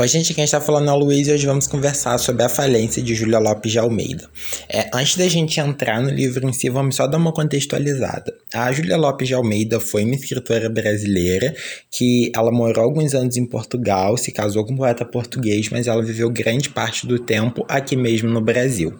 Oi, gente, quem está falando é o Luiz e hoje vamos conversar sobre a falência de Júlia Lopes de Almeida. É, antes da gente entrar no livro em si, vamos só dar uma contextualizada. A Júlia Lopes de Almeida foi uma escritora brasileira que ela morou alguns anos em Portugal, se casou com um poeta português, mas ela viveu grande parte do tempo aqui mesmo no Brasil.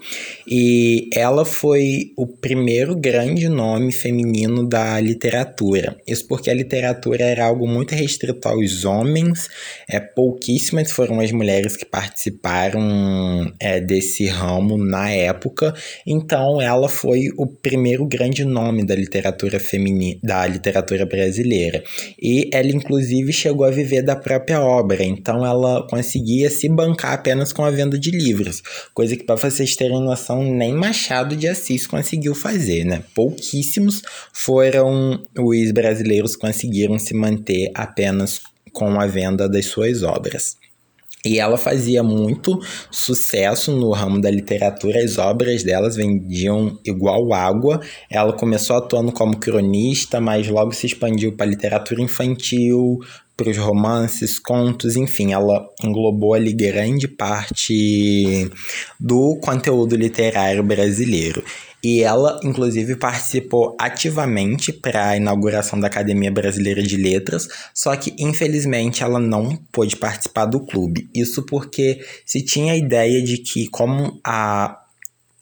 E ela foi o primeiro grande nome feminino da literatura. Isso porque a literatura era algo muito restrito aos homens, é pouquíssimas foram as mulheres que participaram é, desse ramo na época, então ela foi o primeiro grande nome da literatura feminina, da literatura brasileira. E ela inclusive chegou a viver da própria obra, então ela conseguia se bancar apenas com a venda de livros, coisa que para vocês terem noção nem Machado de Assis conseguiu fazer, né? Pouquíssimos foram os brasileiros que conseguiram se manter apenas com a venda das suas obras. E ela fazia muito sucesso no ramo da literatura, as obras delas vendiam igual água. Ela começou atuando como cronista, mas logo se expandiu para a literatura infantil, para os romances, contos, enfim, ela englobou ali grande parte do conteúdo literário brasileiro. E ela, inclusive, participou ativamente para a inauguração da Academia Brasileira de Letras, só que infelizmente ela não pôde participar do clube. Isso porque se tinha a ideia de que, como a,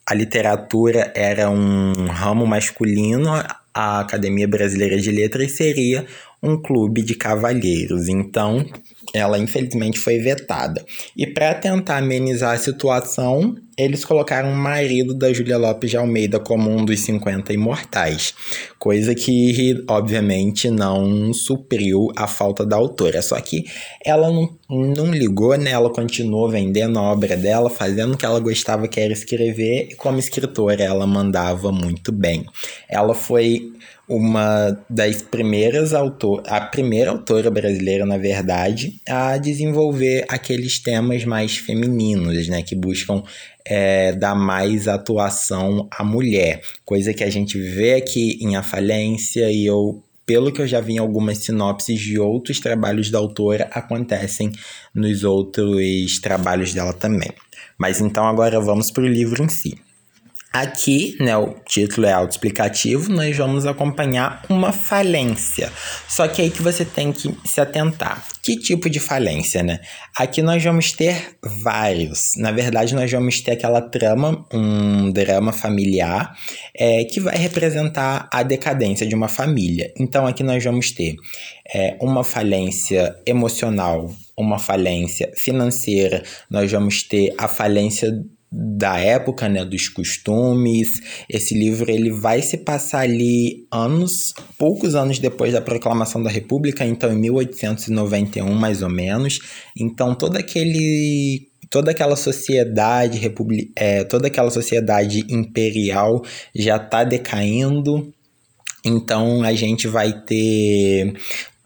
a literatura era um ramo masculino, a Academia Brasileira de Letras seria um clube de cavalheiros. Então, ela infelizmente foi vetada. E para tentar amenizar a situação, eles colocaram o marido da Júlia Lopes de Almeida como um dos 50 imortais, coisa que obviamente não supriu a falta da autora. Só que ela não, não ligou, né? Ela continuou vendendo a obra dela, fazendo o que ela gostava que era escrever, e como escritora ela mandava muito bem. Ela foi uma das primeiras autoras, a primeira autora brasileira, na verdade, a desenvolver aqueles temas mais femininos, né, que buscam é, dar mais atuação à mulher, coisa que a gente vê aqui em A Falência e eu pelo que eu já vi em algumas sinopses de outros trabalhos da autora, acontecem nos outros trabalhos dela também. Mas então agora vamos para o livro em si. Aqui, né, o título é autoexplicativo, nós vamos acompanhar uma falência. Só que aí que você tem que se atentar. Que tipo de falência, né? Aqui nós vamos ter vários. Na verdade, nós vamos ter aquela trama, um drama familiar, é, que vai representar a decadência de uma família. Então, aqui nós vamos ter é, uma falência emocional, uma falência financeira, nós vamos ter a falência da época, né, dos costumes. Esse livro ele vai se passar ali anos, poucos anos depois da proclamação da República, então em 1891 mais ou menos. Então todo aquele toda aquela sociedade republi é, toda aquela sociedade imperial já está decaindo. Então a gente vai ter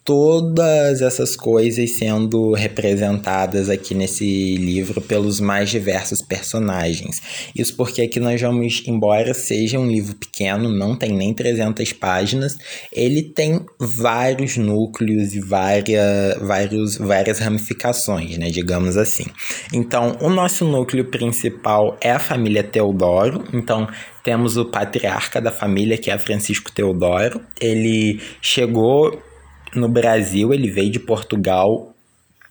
todas essas coisas sendo representadas aqui nesse livro pelos mais diversos personagens. Isso porque aqui nós vamos, embora seja um livro pequeno, não tem nem 300 páginas, ele tem vários núcleos e várias, vários, várias ramificações, né, digamos assim. Então, o nosso núcleo principal é a família Teodoro, então temos o patriarca da família, que é Francisco Teodoro. Ele chegou no Brasil, ele veio de Portugal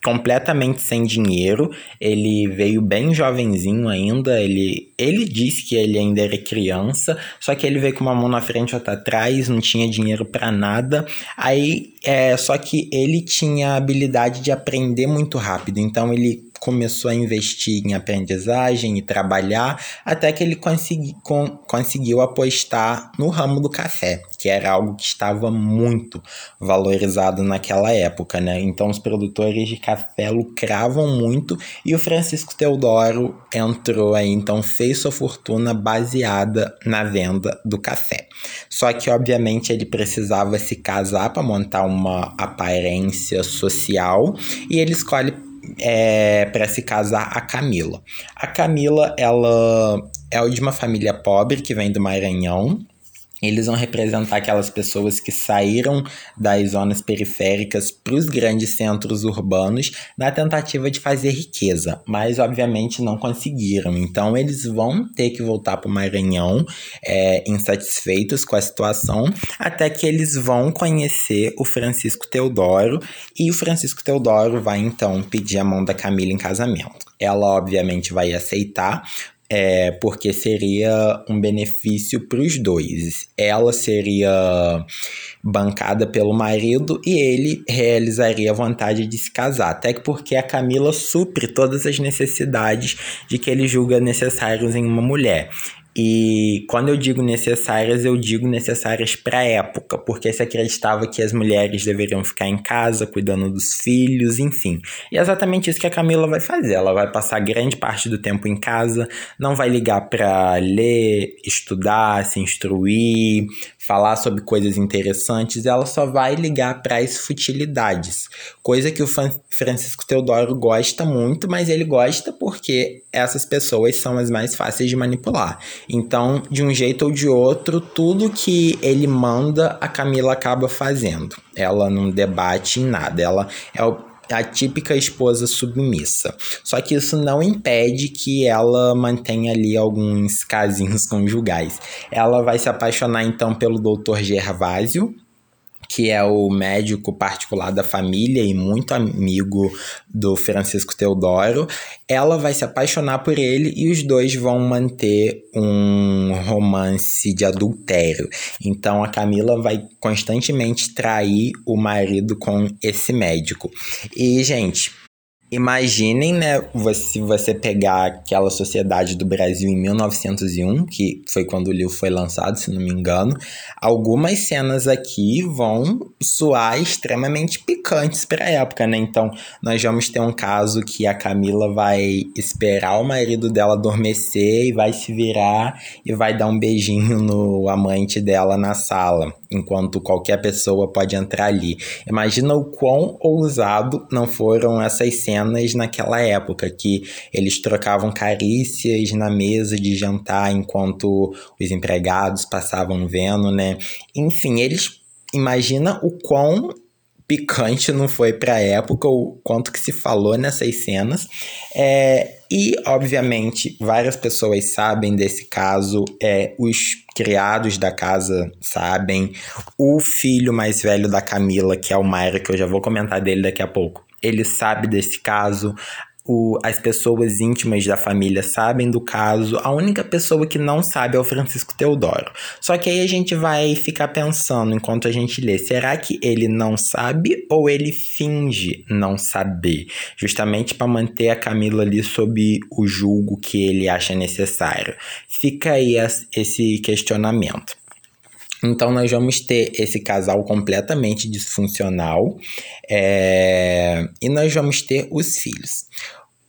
completamente sem dinheiro. Ele veio bem jovenzinho ainda. Ele, ele disse que ele ainda era criança, só que ele veio com uma mão na frente e outra atrás, não tinha dinheiro para nada. Aí, é, só que ele tinha a habilidade de aprender muito rápido, então ele começou a investir em aprendizagem e trabalhar até que ele consegui, com, conseguiu apostar no ramo do café, que era algo que estava muito valorizado naquela época, né? Então os produtores de café lucravam muito e o Francisco Teodoro entrou aí, então fez sua fortuna baseada na venda do café. Só que obviamente ele precisava se casar para montar uma aparência social e ele escolhe é, para se casar a Camila. A Camila, ela é de uma família pobre que vem do Maranhão. Eles vão representar aquelas pessoas que saíram das zonas periféricas para os grandes centros urbanos na tentativa de fazer riqueza, mas obviamente não conseguiram. Então eles vão ter que voltar para o Maranhão é, insatisfeitos com a situação, até que eles vão conhecer o Francisco Teodoro e o Francisco Teodoro vai então pedir a mão da Camila em casamento. Ela obviamente vai aceitar, é, porque seria um benefício para os dois. Ela seria bancada pelo marido e ele realizaria a vontade de se casar. Até que porque a Camila supre todas as necessidades de que ele julga necessários em uma mulher. E quando eu digo necessárias, eu digo necessárias para a época, porque se acreditava que as mulheres deveriam ficar em casa cuidando dos filhos, enfim. E é exatamente isso que a Camila vai fazer. Ela vai passar grande parte do tempo em casa, não vai ligar para ler, estudar, se instruir, falar sobre coisas interessantes, ela só vai ligar para as futilidades. Coisa que o Francisco Teodoro gosta muito, mas ele gosta porque essas pessoas são as mais fáceis de manipular. Então, de um jeito ou de outro, tudo que ele manda, a Camila acaba fazendo. Ela não debate em nada. Ela é o a típica esposa submissa. Só que isso não impede que ela mantenha ali alguns casinhos conjugais. Ela vai se apaixonar então pelo Dr. Gervásio, que é o médico particular da família e muito amigo do Francisco Teodoro, ela vai se apaixonar por ele e os dois vão manter um romance de adultério. Então a Camila vai constantemente trair o marido com esse médico. E, gente, Imaginem, né, se você pegar aquela sociedade do Brasil em 1901, que foi quando o livro foi lançado, se não me engano, algumas cenas aqui vão soar extremamente picantes para a época, né? Então, nós vamos ter um caso que a Camila vai esperar o marido dela adormecer e vai se virar e vai dar um beijinho no amante dela na sala enquanto qualquer pessoa pode entrar ali. Imagina o quão ousado não foram essas cenas naquela época, que eles trocavam carícias na mesa de jantar enquanto os empregados passavam vendo, né? Enfim, eles imagina o quão picante não foi para a época, o quanto que se falou nessas cenas. É, e, obviamente, várias pessoas sabem desse caso, é, os criados da casa sabem, o filho mais velho da Camila, que é o Mayra, que eu já vou comentar dele daqui a pouco, ele sabe desse caso, o, as pessoas íntimas da família sabem do caso, a única pessoa que não sabe é o Francisco Teodoro. Só que aí a gente vai ficar pensando enquanto a gente lê: será que ele não sabe ou ele finge não saber? Justamente para manter a Camila ali sob o julgo que ele acha necessário. Fica aí esse questionamento. Então, nós vamos ter esse casal completamente disfuncional é... e nós vamos ter os filhos.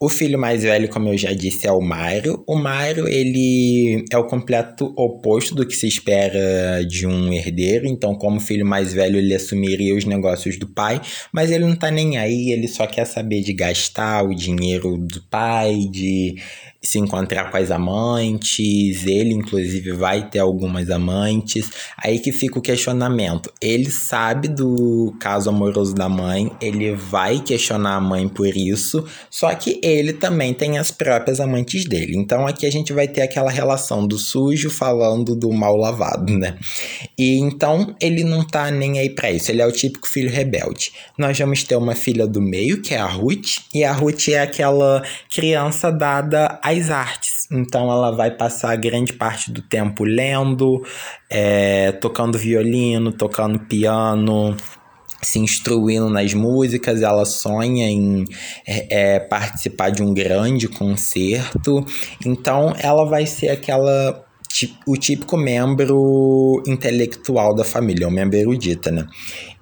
O filho mais velho, como eu já disse, é o Mário. O Mário, ele é o completo oposto do que se espera de um herdeiro. Então, como filho mais velho, ele assumiria os negócios do pai, mas ele não tá nem aí, ele só quer saber de gastar o dinheiro do pai, de se encontrar com as amantes, ele inclusive vai ter algumas amantes. Aí que fica o questionamento. Ele sabe do caso amoroso da mãe, ele vai questionar a mãe por isso, só que ele também tem as próprias amantes dele. Então aqui a gente vai ter aquela relação do sujo falando do mal lavado, né? E então ele não tá nem aí para isso, ele é o típico filho rebelde. Nós vamos ter uma filha do meio, que é a Ruth, e a Ruth é aquela criança dada a as artes. Então ela vai passar grande parte do tempo lendo, é, tocando violino, tocando piano, se instruindo nas músicas, ela sonha em é, é, participar de um grande concerto. Então ela vai ser aquela o típico membro intelectual da família, o membro erudita, né?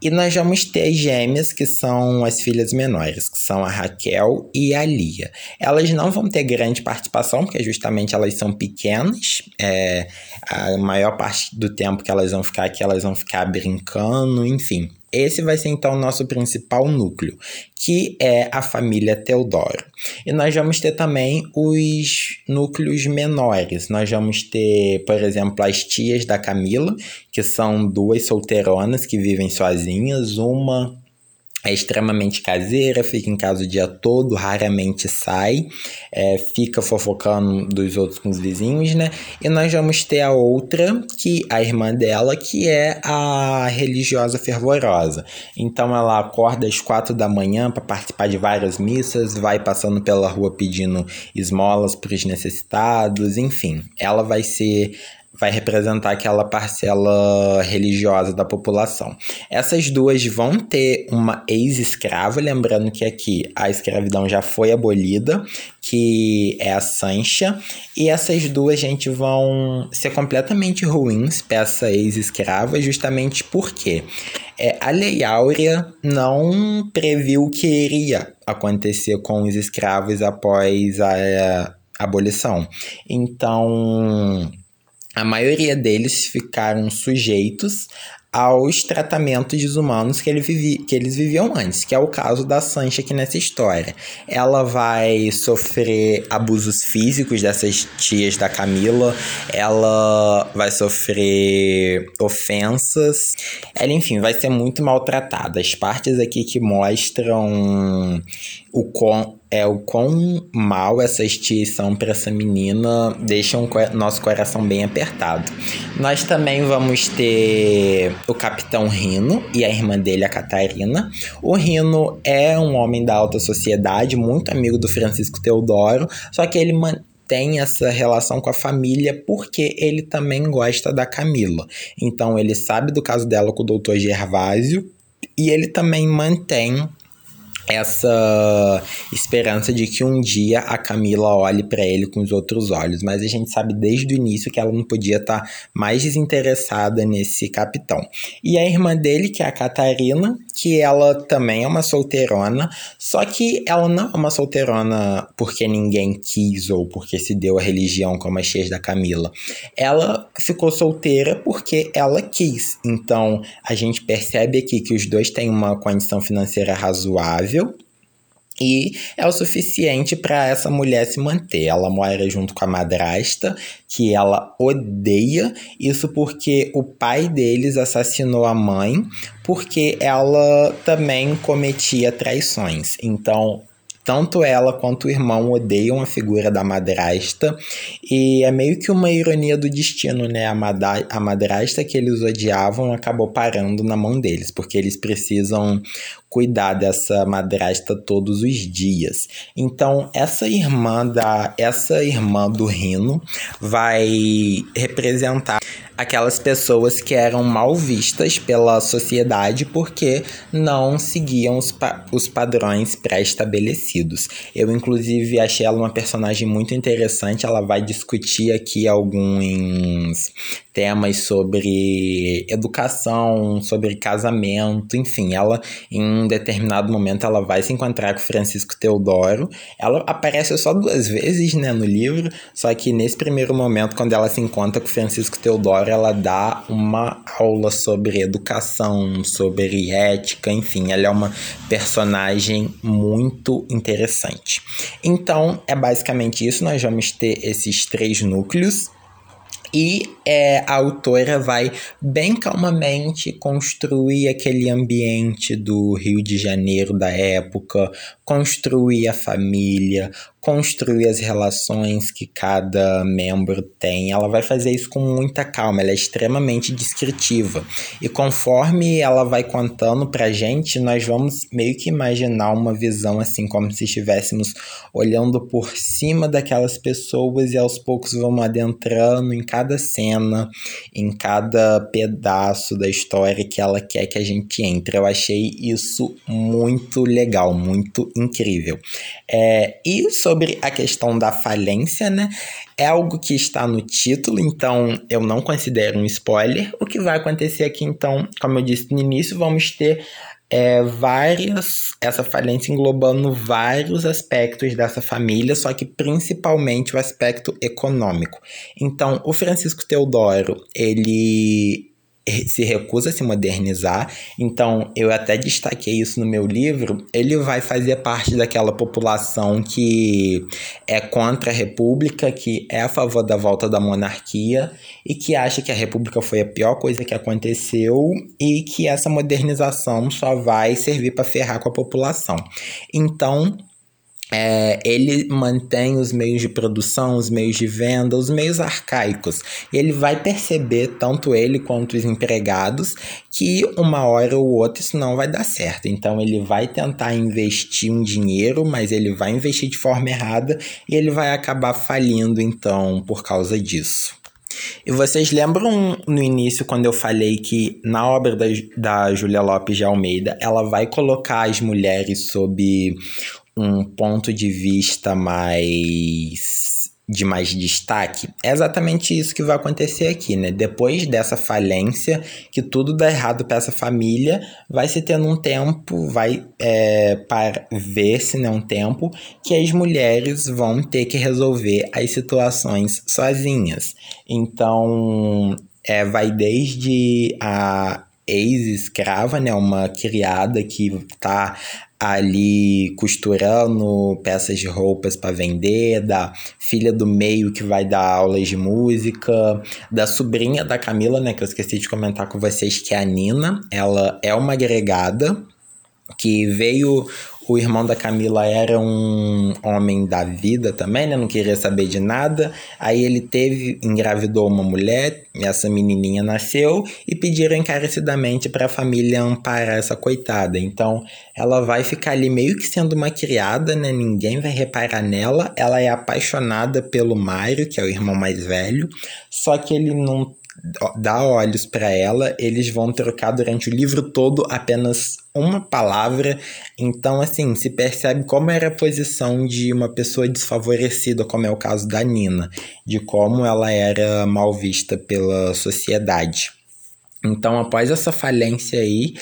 E nós vamos ter as gêmeas, que são as filhas menores, que são a Raquel e a Lia. Elas não vão ter grande participação, porque justamente elas são pequenas. É, a maior parte do tempo que elas vão ficar aqui, elas vão ficar brincando, enfim Esse vai ser então o nosso principal núcleo, que é a família Teodoro. E nós vamos ter também os núcleos menores. Nós vamos ter, por exemplo, as tias da Camila, que são duas solteironas que vivem sozinhas, uma é extremamente caseira, fica em casa o dia todo, raramente sai, é, fica fofocando dos outros com os vizinhos, né? E nós vamos ter a outra, que a irmã dela, que é a religiosa fervorosa. Então ela acorda às quatro da manhã para participar de várias missas, vai passando pela rua pedindo esmolas para os necessitados, enfim. Ela vai ser vai representar aquela parcela religiosa da população. Essas duas vão ter uma ex-escrava, lembrando que aqui a escravidão já foi abolida, que é a Sancha, e essas duas, gente, vão ser completamente ruins para essa ex-escrava, justamente porque é, a Lei Áurea não previu o que iria acontecer com os escravos após a, a abolição. Então, a maioria deles ficaram sujeitos aos tratamentos desumanos que, ele vivi, que eles viviam antes, que é o caso da Sancha aqui nessa história. Ela vai sofrer abusos físicos dessas tias da Camila, ela vai sofrer ofensas, ela, enfim, vai ser muito maltratada. As partes aqui que mostram o quão, é, o quão mal essas tias são para essa menina deixam o nosso coração bem apertado. Nós também vamos ter o Capitão Rino e a irmã dele, a Catarina. O Rino é um homem da alta sociedade, muito amigo do Francisco Teodoro, só que ele tem essa relação com a família porque ele também gosta da Camila. Então ele sabe do caso dela com o doutor Gervásio e ele também mantém essa esperança de que um dia a Camila olhe para ele com os outros olhos, mas a gente sabe desde o início que ela não podia estar tá mais desinteressada nesse capitão. E a irmã dele, que é a Catarina, que ela também é uma solteirona, só que ela não é uma solteirona porque ninguém quis ou porque se deu a religião como a cheias da Camila. Ela ficou solteira porque ela quis. Então a gente percebe aqui que os dois têm uma condição financeira razoável e é o suficiente para essa mulher se manter. Ela mora junto com a madrasta, que ela odeia, isso porque o pai deles assassinou a mãe, porque ela também cometia traições. Então, tanto ela quanto o irmão odeiam a figura da madrasta, e é meio que uma ironia do destino, né? A, a madrasta que eles odiavam acabou parando na mão deles, porque eles precisam cuidar dessa madrasta todos os dias. Então, essa irmã da essa irmã do Rino vai representar aquelas pessoas que eram mal vistas pela sociedade porque não seguiam os, pa os padrões pré-estabelecidos. Eu, inclusive, achei ela uma personagem muito interessante. Ela vai discutir aqui alguns temas sobre educação, sobre casamento, enfim, ela em determinado momento ela vai se encontrar com Francisco Teodoro. Ela aparece só duas vezes, né, no livro, só que nesse primeiro momento quando ela se encontra com Francisco Teodoro, ela dá uma aula sobre educação, sobre ética, enfim, ela é uma personagem muito interessante. Então, é basicamente isso, nós vamos ter esses três núcleos e é, a autora vai bem calmamente construir aquele ambiente do Rio de Janeiro da época, construir a família, construir as relações que cada membro tem. Ela vai fazer isso com muita calma, ela é extremamente descritiva. E conforme ela vai contando pra gente, nós vamos meio que imaginar uma visão assim, como se estivéssemos olhando por cima daquelas pessoas e aos poucos vamos adentrando em cada cena, em cada pedaço da história que ela quer que a gente entre. Eu achei isso muito legal, muito incrível. É, e sobre a questão da falência, né? É algo que está no título, então eu não considero um spoiler. O que vai acontecer aqui, então, como eu disse no início, vamos ter é, várias, essa falência englobando vários aspectos dessa família, só que principalmente o aspecto econômico. Então, o Francisco Teodoro, ele se recusa a se modernizar. Então, eu até destaquei isso no meu livro. Ele vai fazer parte daquela população que é contra a república, que é a favor da volta da monarquia e que acha que a república foi a pior coisa que aconteceu e que essa modernização só vai servir para ferrar com a população. Então, é, ele mantém os meios de produção, os meios de venda, os meios arcaicos. E ele vai perceber, tanto ele quanto os empregados, que uma hora ou outra isso não vai dar certo. Então ele vai tentar investir um dinheiro, mas ele vai investir de forma errada e ele vai acabar falindo, então, por causa disso. E vocês lembram no início quando eu falei que na obra da, da Julia Lopes de Almeida ela vai colocar as mulheres sob um ponto de vista mais de mais destaque, é exatamente isso que vai acontecer aqui, né? Depois dessa falência, que tudo dá errado para essa família, vai se tendo um tempo, vai é, para ver-se né, um tempo que as mulheres vão ter que resolver as situações sozinhas. Então, é, vai desde a ex-escrava, né, uma criada que está ali costurando peças de roupas para vender, da filha do meio que vai dar aulas de música, da sobrinha da Camila, né, que eu esqueci de comentar com vocês, que é a Nina. Ela é uma agregada que veio o irmão da Camila era um homem da vida também, né? Não queria saber de nada. Aí ele teve, engravidou uma mulher, essa menininha nasceu e pediram encarecidamente para a família amparar essa coitada. Então, ela vai ficar ali meio que sendo uma criada, né? Ninguém vai reparar nela. Ela é apaixonada pelo Mário, que é o irmão mais velho, só que ele não dá olhos para ela, eles vão trocar durante o livro todo apenas uma palavra. Então, assim, se percebe como era a posição de uma pessoa desfavorecida, como é o caso da Nina, de como ela era mal vista pela sociedade. Então, após essa falência aí,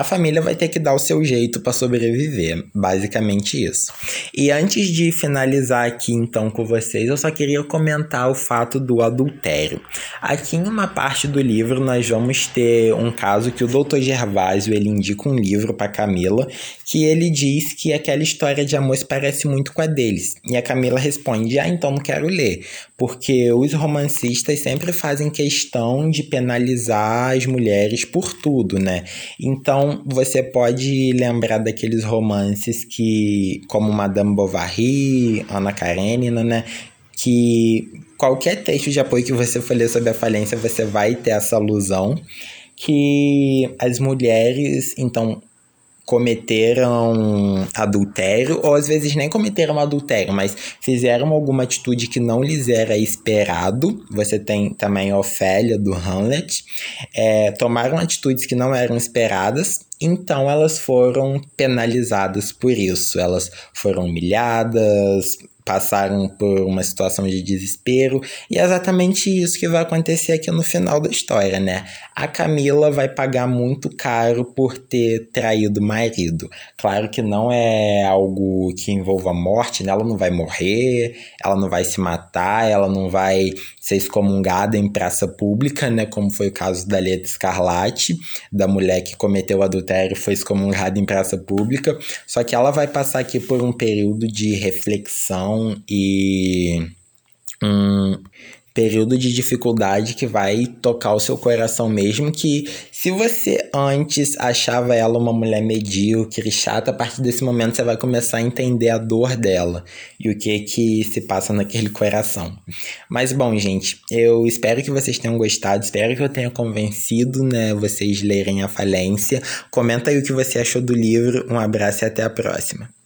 a família vai ter que dar o seu jeito para sobreviver, basicamente isso. E antes de finalizar aqui então com vocês, eu só queria comentar o fato do adultério. Aqui em uma parte do livro nós vamos ter um caso que o Dr. Gervásio ele indica um livro para Camila, que ele diz que aquela história de amor se parece muito com a deles. E a Camila responde: "Ah, então não quero ler", porque os romancistas sempre fazem questão de penalizar as mulheres por tudo, né? Então então, você pode lembrar daqueles romances que, como Madame Bovary, Ana Karenina, né? Que qualquer texto de apoio que você for ler sobre a falência, você vai ter essa alusão que as mulheres, então, cometeram adultério, ou às vezes nem cometeram adultério, mas fizeram alguma atitude que não lhes era esperado. Você tem também Ofélia do Hamlet. É, tomaram atitudes que não eram esperadas, então elas foram penalizadas por isso. Elas foram humilhadas, passaram por uma situação de desespero, e é exatamente isso que vai acontecer aqui no final da história, né? A Camila vai pagar muito caro por ter traído o marido. Claro que não é algo que envolva morte, né? Ela não vai morrer, ela não vai se matar, ela não vai ser excomungada em praça pública, né? Como foi o caso da Leta Escarlate, da mulher que cometeu adultério e foi excomungada em praça pública. Só que ela vai passar aqui por um período de reflexão e um período de dificuldade que vai tocar o seu coração mesmo que se você antes achava ela uma mulher medíocre, chata, a partir desse momento você vai começar a entender a dor dela e o que que se passa naquele coração. Mas bom, gente, eu espero que vocês tenham gostado, espero que eu tenha convencido, né, vocês lerem a falência. Comenta aí o que você achou do livro. Um abraço e até a próxima.